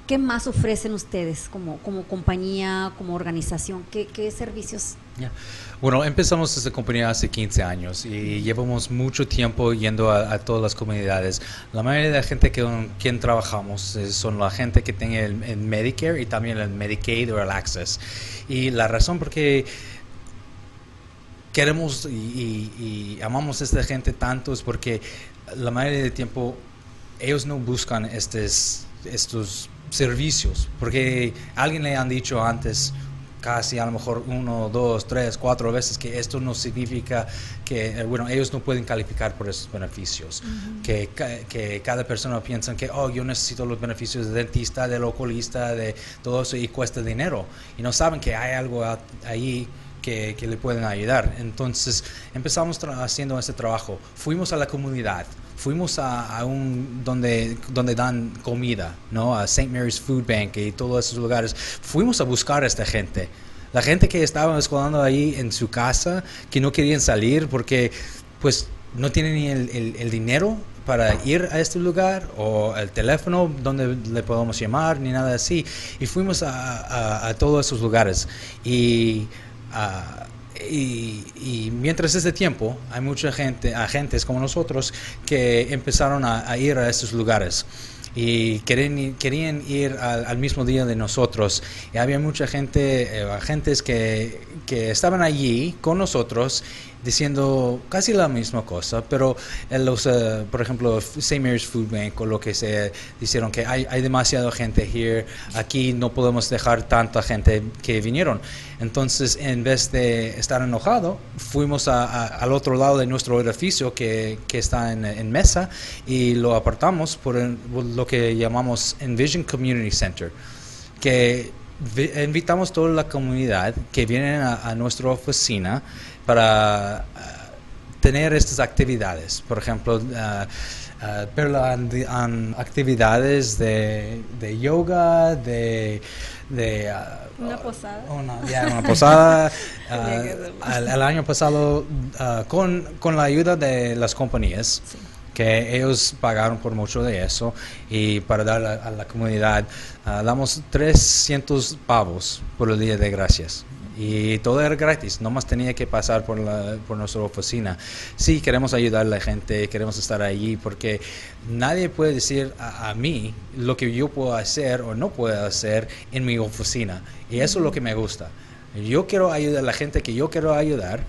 ¿qué más ofrecen ustedes como, como compañía, como organización? ¿Qué, servicios? Bueno, empezamos esta compañía hace 15 años y llevamos mucho tiempo yendo a, todas las comunidades. La mayoría de la gente que, con quien trabajamos eh, son la gente que tiene el, Medicare y también el Medicaid o el Access. Y la razón por qué queremos y amamos a esta gente tanto es porque la mayoría del tiempo ellos no buscan estos, estos servicios, porque alguien le han dicho antes, casi a lo mejor uno, dos, tres, cuatro veces, que esto no significa que, eh, bueno, ellos no pueden calificar por esos beneficios, que, que cada persona piensa que, oh, yo necesito los beneficios del dentista, del oculista, de todo eso y cuesta dinero, y no saben que hay algo ahí que, que le pueden ayudar. Entonces empezamos haciendo ese trabajo. Fuimos a la comunidad, fuimos a, a un donde, donde dan comida, ¿no? A St. Mary's Food Bank y todos esos lugares. Fuimos a buscar a esta gente. La gente que estaba escolando ahí en su casa, que no querían salir porque pues no tienen ni el, el- el dinero para ir a este lugar o el teléfono donde le podemos llamar ni nada así. Y fuimos a, a- a todos esos lugares. Y, ah, y, y mientras ese tiempo hay mucha gente, agentes como nosotros, que empezaron a, a ir a estos lugares y querían, querían ir al, al mismo día de nosotros. Y había mucha gente, eh, agentes que, que estaban allí con nosotros diciendo casi la misma cosa, pero los, eh, por ejemplo, St. Mary's Food Bank o lo que sea, dijeron que hay, hay demasiada gente here, aquí no podemos dejar tanta gente que vinieron. Entonces, en vez de estar enojado, fuimos a- al otro lado de nuestro edificio que, que está en, en mesa y lo apartamos por, por lo que llamamos Envision Community Center, que invitamos toda la comunidad que vienen a, a nuestra oficina para ah, tener estas actividades. Por ejemplo, han, han actividades de, de yoga, de... de ah, Una posada. una, posada. al, al año pasado, ah, con, con la ayuda de las compañías, que ellos pagaron por mucho de eso, y para dar a, la comunidad, ah, damos 300 pavos por el Día de Gracias. Y todo era gratis, nomás tenía que pasar por, la, por nuestra oficina. Sí, queremos ayudar a la gente, queremos estar allí, porque nadie puede decir a, a mí lo que yo puedo hacer o no puedo hacer en mi oficina. Y eso es lo que me gusta. Yo quiero ayudar a la gente que yo quiero ayudar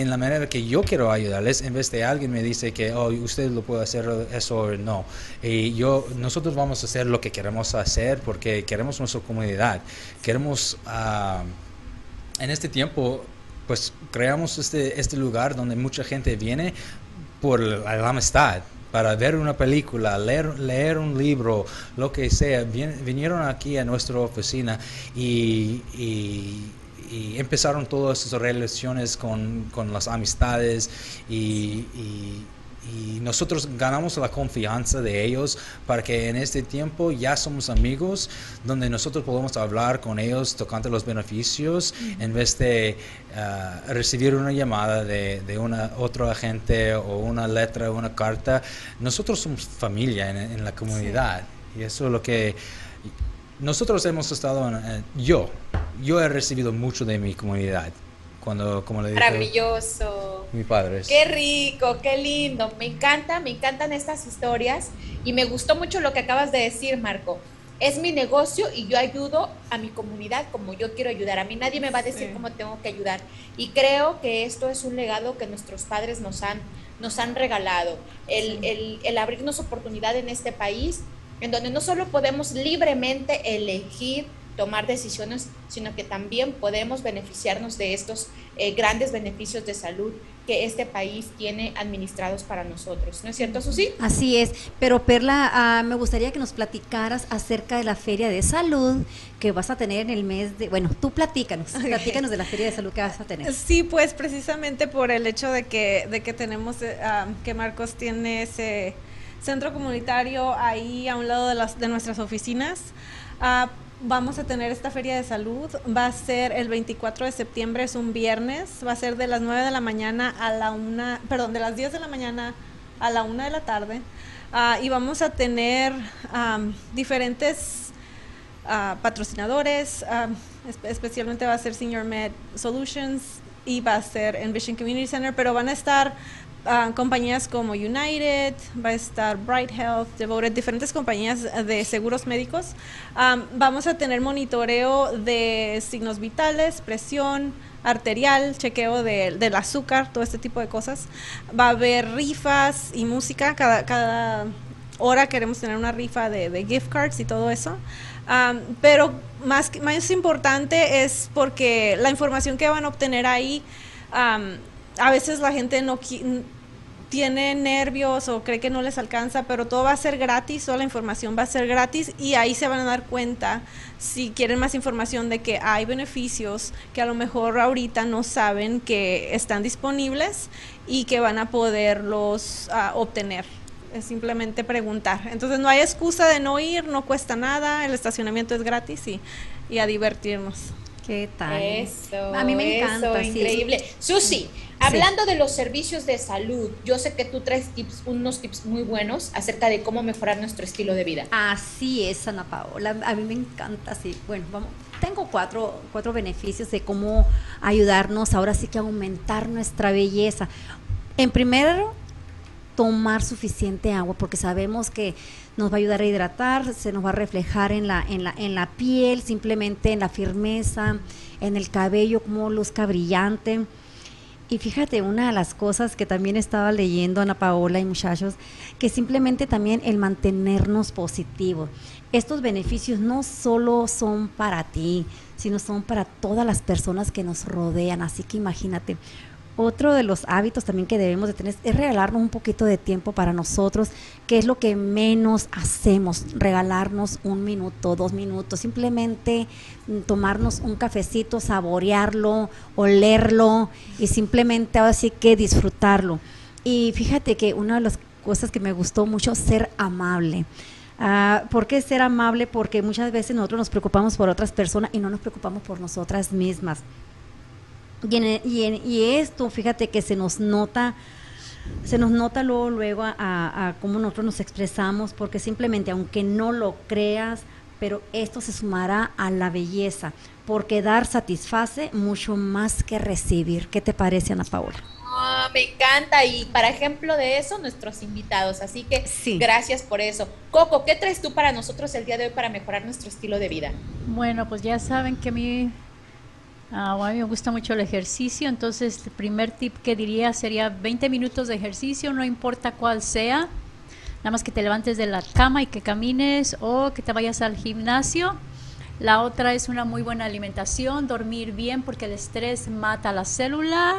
en la manera que yo quiero ayudarles en vez de alguien me dice que oh, usted lo puede hacer eso o no y yo nosotros vamos a hacer lo que queremos hacer porque queremos nuestra comunidad. Queremos ah, en este tiempo pues creamos este este lugar donde mucha gente viene por la, la amistad para ver una película, leer, leer un libro, lo que sea, Vien- vinieron aquí a nuestra oficina y, y- y empezaron todas esas relaciones con, con las amistades y, y- y nosotros ganamos la confianza de ellos para que en este tiempo ya somos amigos, donde nosotros podemos hablar con ellos tocando los beneficios en vez de ah, recibir una llamada de, de una otro agente o una letra o una carta. Nosotros somos familia en, en la comunidad y eso es lo que nosotros hemos estado, en, eh, yo, yo he recibido mucho de mi comunidad. Cuando, como le dije, Maravilloso. mi padre. es- Qué rico, qué lindo. Me encanta, me encantan estas historias y me gustó mucho lo que acabas de decir, Marco. Es mi negocio y yo ayudo a mi comunidad como yo quiero ayudar. A mí nadie me va a decir Sí. cómo tengo que ayudar. Y creo que esto es un legado que nuestros padres nos han, nos han regalado. El, el- el abrirnos oportunidad en este país, en donde no solo podemos libremente elegir tomar decisiones, sino que también podemos beneficiarnos de estos eh, grandes beneficios de salud que este país tiene administrados para nosotros. ¿No es cierto, Susi? Así es, pero Perla, ah, me gustaría que nos platicaras acerca de la Feria de Salud que vas a tener en el mes de, bueno, tú platícanos, platícanos de la Feria de Salud que vas a tener. Sí, pues precisamente por el hecho de que, de que tenemos, eh, ah, que Marcos tiene ese centro comunitario ahí a un lado de, las, de nuestras oficinas. ah, vamos a tener esta feria de salud. Va a ser el 24 de septiembre, es un viernes. Va a ser de las 9 de la mañana a la 1, perdón, de las 10 de la mañana a la 1 de la tarde. Ah, y vamos a tener am, diferentes ah, patrocinadores, espe- especialmente va a ser Senior Med Solutions y va a ser Envision Community Center, pero van a estar ah, compañías como United, va a estar Bright Health, Devoted, diferentes compañías de seguros médicos. Am, vamos a tener monitoreo de signos vitales, presión arterial, chequeo de- del azúcar, todo este tipo de cosas. Va a haber rifas y música, cada, cada hora queremos tener una rifa de, de gift cards y todo eso. Am, pero más, más importante es porque la información que van a obtener ahí, am, a veces la gente no tiene nervios o cree que no les alcanza, pero todo va a ser gratis, toda la información va a ser gratis y ahí se van a dar cuenta si quieren más información de que hay beneficios que a lo mejor ahorita no saben que están disponibles y que van a poderlos ah, obtener. Es simplemente preguntar. Entonces no hay excusa de no ir, no cuesta nada, el estacionamiento es gratis y, y a divertirnos. ¿Qué tal? Eso. A mí me eso, encanta, sí. Increíble. Susi, hablando de los servicios de salud, yo sé que tú traes tips, unos tips muy buenos acerca de cómo mejorar nuestro estilo de vida. Así es, Ana Paola. A mí me encanta, sí. Bueno, vamos. Tengo cuatro, cuatro beneficios de cómo ayudarnos ahora sí que a aumentar nuestra belleza. En primero, tomar suficiente agua, porque sabemos que nos va a ayudar a hidratar, se nos va a reflejar en la, en la, en la piel, simplemente en la firmeza, en el cabello, como luzca brillante. Y fíjate, una de las cosas que también estaba leyendo Ana Paola y muchachos, que simplemente también el mantenernos positivos. Estos beneficios no solo son para ti, sino son para todas las personas que nos rodean. Así que imagínate, otro de los hábitos también que debemos de tener es regalarnos un poquito de tiempo para nosotros, que es lo que menos hacemos, regalarnos un minuto, dos minutos, simplemente tomarnos un cafecito, saborearlo, olerlo y simplemente ahora sí que disfrutarlo. Y fíjate que una de las cosas que me gustó mucho, ser amable. Ah, ¿Por qué ser amable? Porque muchas veces nosotros nos preocupamos por otras personas y no nos preocupamos por nosotras mismas. Y, en, y, en- y esto, fíjate que se nos nota, se nos nota luego, luego a, a- a cómo nosotros nos expresamos, porque simplemente, aunque no lo creas, pero esto se sumará a la belleza, porque dar satisface mucho más que recibir. ¿Qué te parece, Ana Paola? Ah, me encanta y para ejemplo de eso nuestros invitados, así que Sí. gracias por eso. Coco, ¿qué traes tú para nosotros el día de hoy para mejorar nuestro estilo de vida? Bueno, pues ya saben que a mí, ah, a mí me gusta mucho el ejercicio, entonces el primer tip que diría sería 20 minutos de ejercicio, no importa cuál sea, nada más que te levantes de la cama y que camines o que te vayas al gimnasio. La otra es una muy buena alimentación, dormir bien porque el estrés mata la célula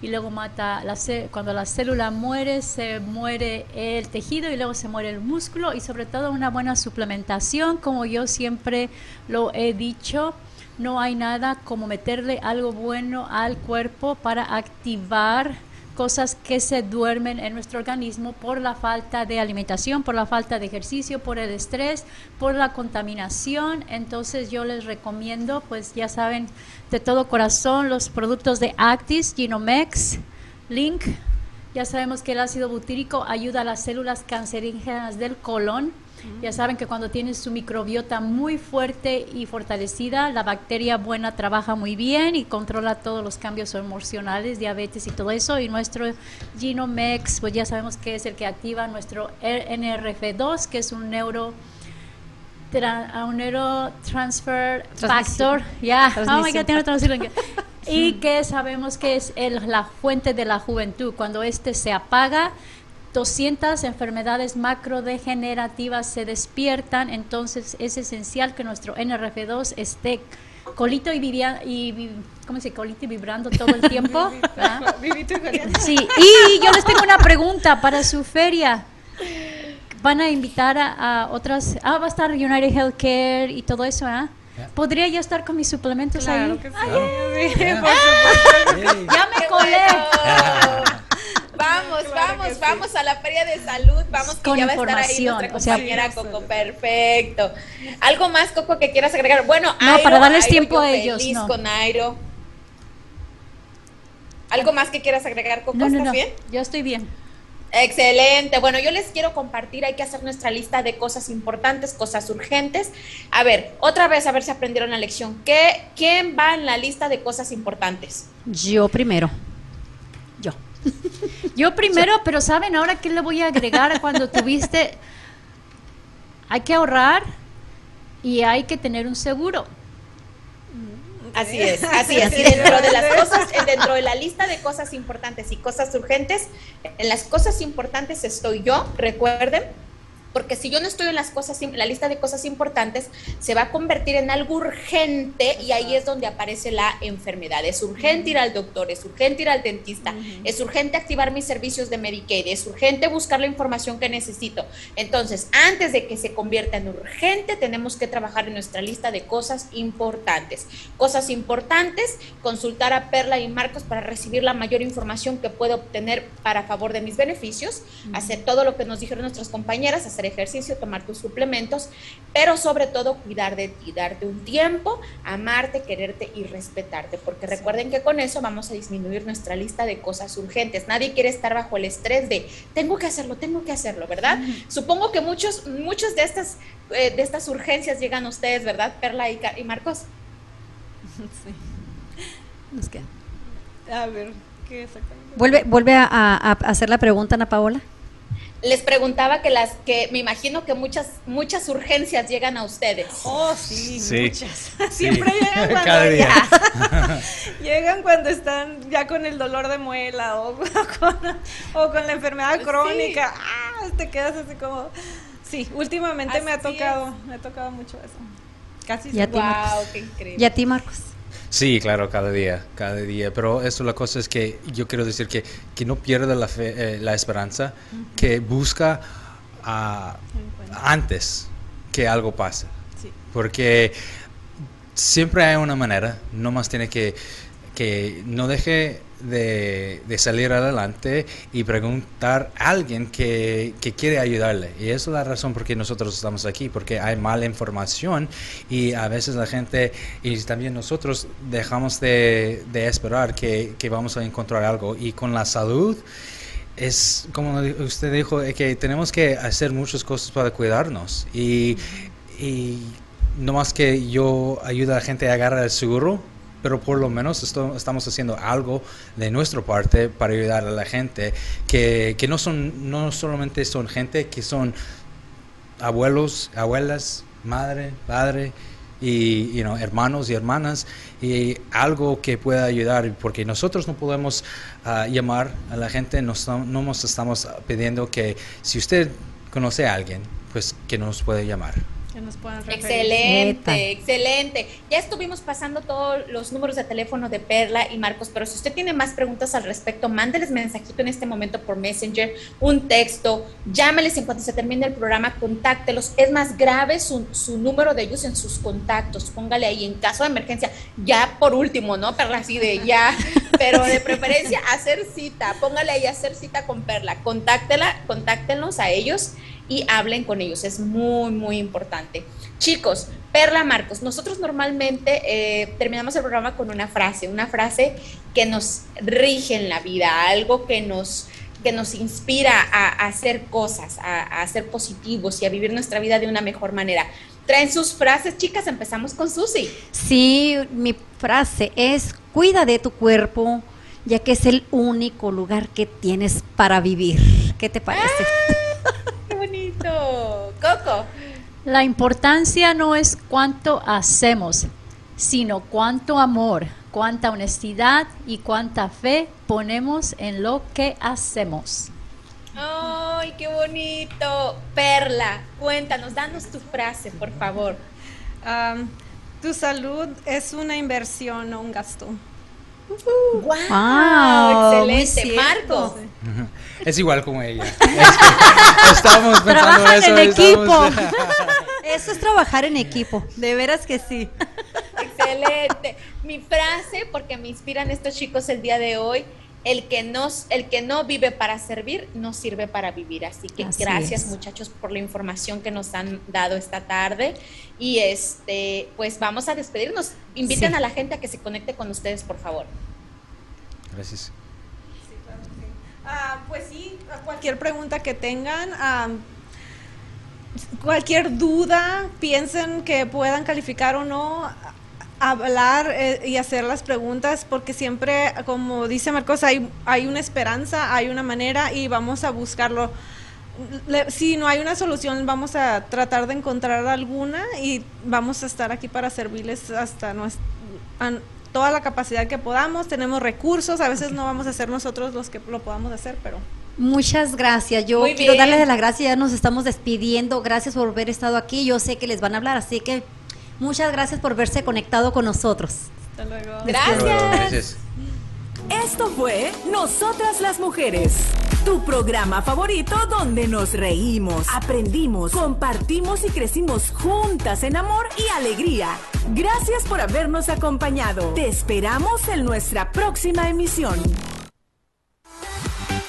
y luego mata la cuando la célula muere se muere el tejido y luego se muere el músculo y sobre todo una buena suplementación como yo siempre lo he dicho. No hay nada como meterle algo bueno al cuerpo para activar cosas que se duermen en nuestro organismo por la falta de alimentación, por la falta de ejercicio, por el estrés, por la contaminación. Entonces yo les recomiendo, pues ya saben, de todo corazón los productos de Actis, Genomex, Link. Ya sabemos que el ácido butírico ayuda a las células cancerígenas del colon. Ya saben que cuando tienes su microbiota muy fuerte y fortalecida, la bacteria buena trabaja muy bien y controla todos los cambios emocionales, diabetes y todo eso. Y nuestro Genomex, pues ya sabemos que es el que activa nuestro NRF2, que es un neuro tra- un neurotransfer Transmisión. factor. Ya, oh my Transmisión. God, tengo que traducirlo en inglés. Y que sabemos que es el- la fuente de la juventud. Cuando este se apaga, 200 enfermedades macrodegenerativas se despiertan, entonces es esencial que nuestro NRF2 esté colito y, vivia- y ¿cómo se colito y vibrando todo el tiempo. Sí, y yo les tengo una pregunta para su feria. Van a invitar a, a otras, ah, va a estar United Healthcare y todo eso, ¿ah? ¿Podría yo estar con mis suplementos Claro ahí? que sí. Ay, Sí, Yeah. por supuesto. Hey. ya me ¡Qué colé. Vamos, Claro vamos, sí. vamos a la feria de salud. Vamos que Con ya va a estar ahí nuestra o sea, compañera Coco. Perfecto. ¿Algo más, Coco, que quieras agregar? Bueno, No, Airo, para darles Airo, tiempo a ellos, Feliz no. con Airo. ¿Algo más que quieras agregar, Coco? No, no, ¿Estás no. bien? Yo estoy bien. Excelente. Bueno, yo les quiero compartir, hay que hacer nuestra lista de cosas importantes, cosas urgentes. A ver, otra vez a ver si aprendieron la lección. ¿Qué, ¿Quién va en la lista de cosas importantes? Yo primero. Yo. Primero, pero ¿saben ahora qué le voy a agregar cuando tuviste? Hay que ahorrar y hay que tener un seguro. Así es, así es. Y dentro de las cosas, dentro de la lista de cosas importantes y cosas urgentes, en las cosas importantes estoy yo, recuerden, porque si yo no estoy en las cosas, la lista de cosas importantes, se va a convertir en algo urgente y ahí es donde aparece la enfermedad. Es urgente ir al doctor, es urgente ir al dentista, es urgente activar mis servicios de Medicaid, es urgente buscar la información que necesito. Entonces, antes de que se convierta en urgente, tenemos que trabajar en nuestra lista de cosas importantes. Cosas importantes, consultar a Perla y Marcos para recibir la mayor información que puedo obtener para favor de mis beneficios, hacer todo lo que nos dijeron nuestras compañeras, hacer ejercicio, tomar tus suplementos, pero sobre todo cuidar de ti, darte un tiempo, amarte, quererte y respetarte, porque recuerden que con eso vamos a disminuir nuestra lista de cosas urgentes. Nadie quiere estar bajo el estrés de tengo que hacerlo, tengo que hacerlo, ¿verdad? Supongo que muchos, muchos de estas, eh, de estas urgencias llegan a ustedes, ¿verdad, Perla y, y Marcos? Sí. Nos queda. A ver, ¿qué exactamente? Vuelve, vuelve a, a- a hacer la pregunta, Ana Paola. Les preguntaba que las que me imagino que muchas muchas urgencias llegan a ustedes. Oh, sí, Sí. muchas. Sí. Siempre llegan cuando Cada día. ya- llegan cuando están ya con el dolor de muela o, con, o con la enfermedad Sí. crónica. Ah, te quedas así como Sí, últimamente me ha tocado, me ha tocado mucho eso. Casi Y a ti. Marcos. Wow, qué increíble. ¿Y a ti, Marcos? Sí, claro, cada día, cada día. Pero eso la cosa es que yo quiero decir que, que no pierda la, fe, eh, la esperanza, que busca ah, antes que algo pase. Sí. Porque siempre hay una manera, no más tiene que, que no deje de, de salir adelante y preguntar a alguien que, que quiere ayudarle. Y esa es la razón por qué nosotros estamos aquí, porque hay mala información y a veces la gente y también nosotros dejamos de, de esperar que, que vamos a encontrar algo. Y con la salud es como usted dijo, eh, que tenemos que hacer muchas cosas para cuidarnos. Y, y no más que yo ayuda a la gente a agarrar el seguro, pero por lo menos estamos haciendo algo de nuestra parte para ayudar a la gente que, que no son no solamente son gente que son abuelos, abuelas, madre, padre y you hermanos y hermanas y algo que pueda ayudar porque nosotros no podemos ah, llamar a la gente, nos, no nos estamos pidiendo que si usted conoce a alguien, pues que nos puede llamar. Que nos puedan referir. Excelente, Neta. excelente. Ya estuvimos pasando todos los números de teléfono de Perla y Marcos, pero si usted tiene más preguntas al respecto, mándeles mensajito en este momento por Messenger, un texto, llámeles en cuanto se termine el programa, contáctelos. Es más grave su, su número de ellos en sus contactos. Póngale ahí en caso de emergencia, ya por último, ¿no? Perla, así de ya, pero de preferencia hacer cita. Póngale ahí hacer cita con Perla. Contáctela, contáctenos a ellos y hablen con ellos. Es muy, muy importante. Chicos, Perla Marcos, nosotros normalmente eh, terminamos el programa con una frase, una frase que nos rige en la vida, algo que nos que nos inspira a, a hacer cosas, a, a ser positivos y a vivir nuestra vida de una mejor manera. Traen sus frases, chicas, empezamos con Susi. Sí, mi frase es, cuida de tu cuerpo, ya que es el único lugar que tienes para vivir. ¿Qué te parece? ¡Qué bonito! Coco. La importancia no es cuánto hacemos, sino cuánto amor, cuánta honestidad y cuánta fe ponemos en lo que hacemos. ¡Ay, qué bonito! Perla, cuéntanos, danos tu frase, por favor. Tu salud es una inversión, no un gasto. ¡Wow! Excelente. Marcos. Es igual como ella. Es Estábamos pensando Trabajan eso. en equipo. Eso es trabajar en equipo, de veras que sí. Excelente. Mi frase, porque me inspiran estos chicos el día de hoy, el que no, el que no vive para servir, no sirve para vivir. Así que Así gracias es. muchachos por la información que nos han dado esta tarde. Y este, pues vamos a despedirnos. Inviten Sí. a la gente a que se conecte con ustedes, por favor. Gracias. Ah, pues sí, cualquier pregunta que tengan, ah, cualquier duda, piensen que puedan calificar o no, hablar eh, y hacer las preguntas, porque siempre, como dice Marcos, hay, hay una esperanza, hay una manera y vamos a buscarlo. Le- si no hay una solución, vamos a tratar de encontrar alguna y vamos a estar aquí para servirles hasta nues- an- toda la capacidad que podamos. Tenemos recursos, a veces no vamos a ser nosotros los que lo podamos hacer, pero Muchas gracias. Yo Muy quiero bien. darles las gracias. Ya nos estamos despidiendo. Gracias por haber estado aquí. Yo sé que les van a hablar, así que muchas gracias por verse conectado con nosotros. hasta luego. Gracias. Gracias. Esto fue Nosotras las Mujeres, tu programa favorito donde nos reímos, aprendimos, compartimos y crecimos juntas en amor y alegría. Gracias por habernos acompañado. Te esperamos en nuestra próxima emisión.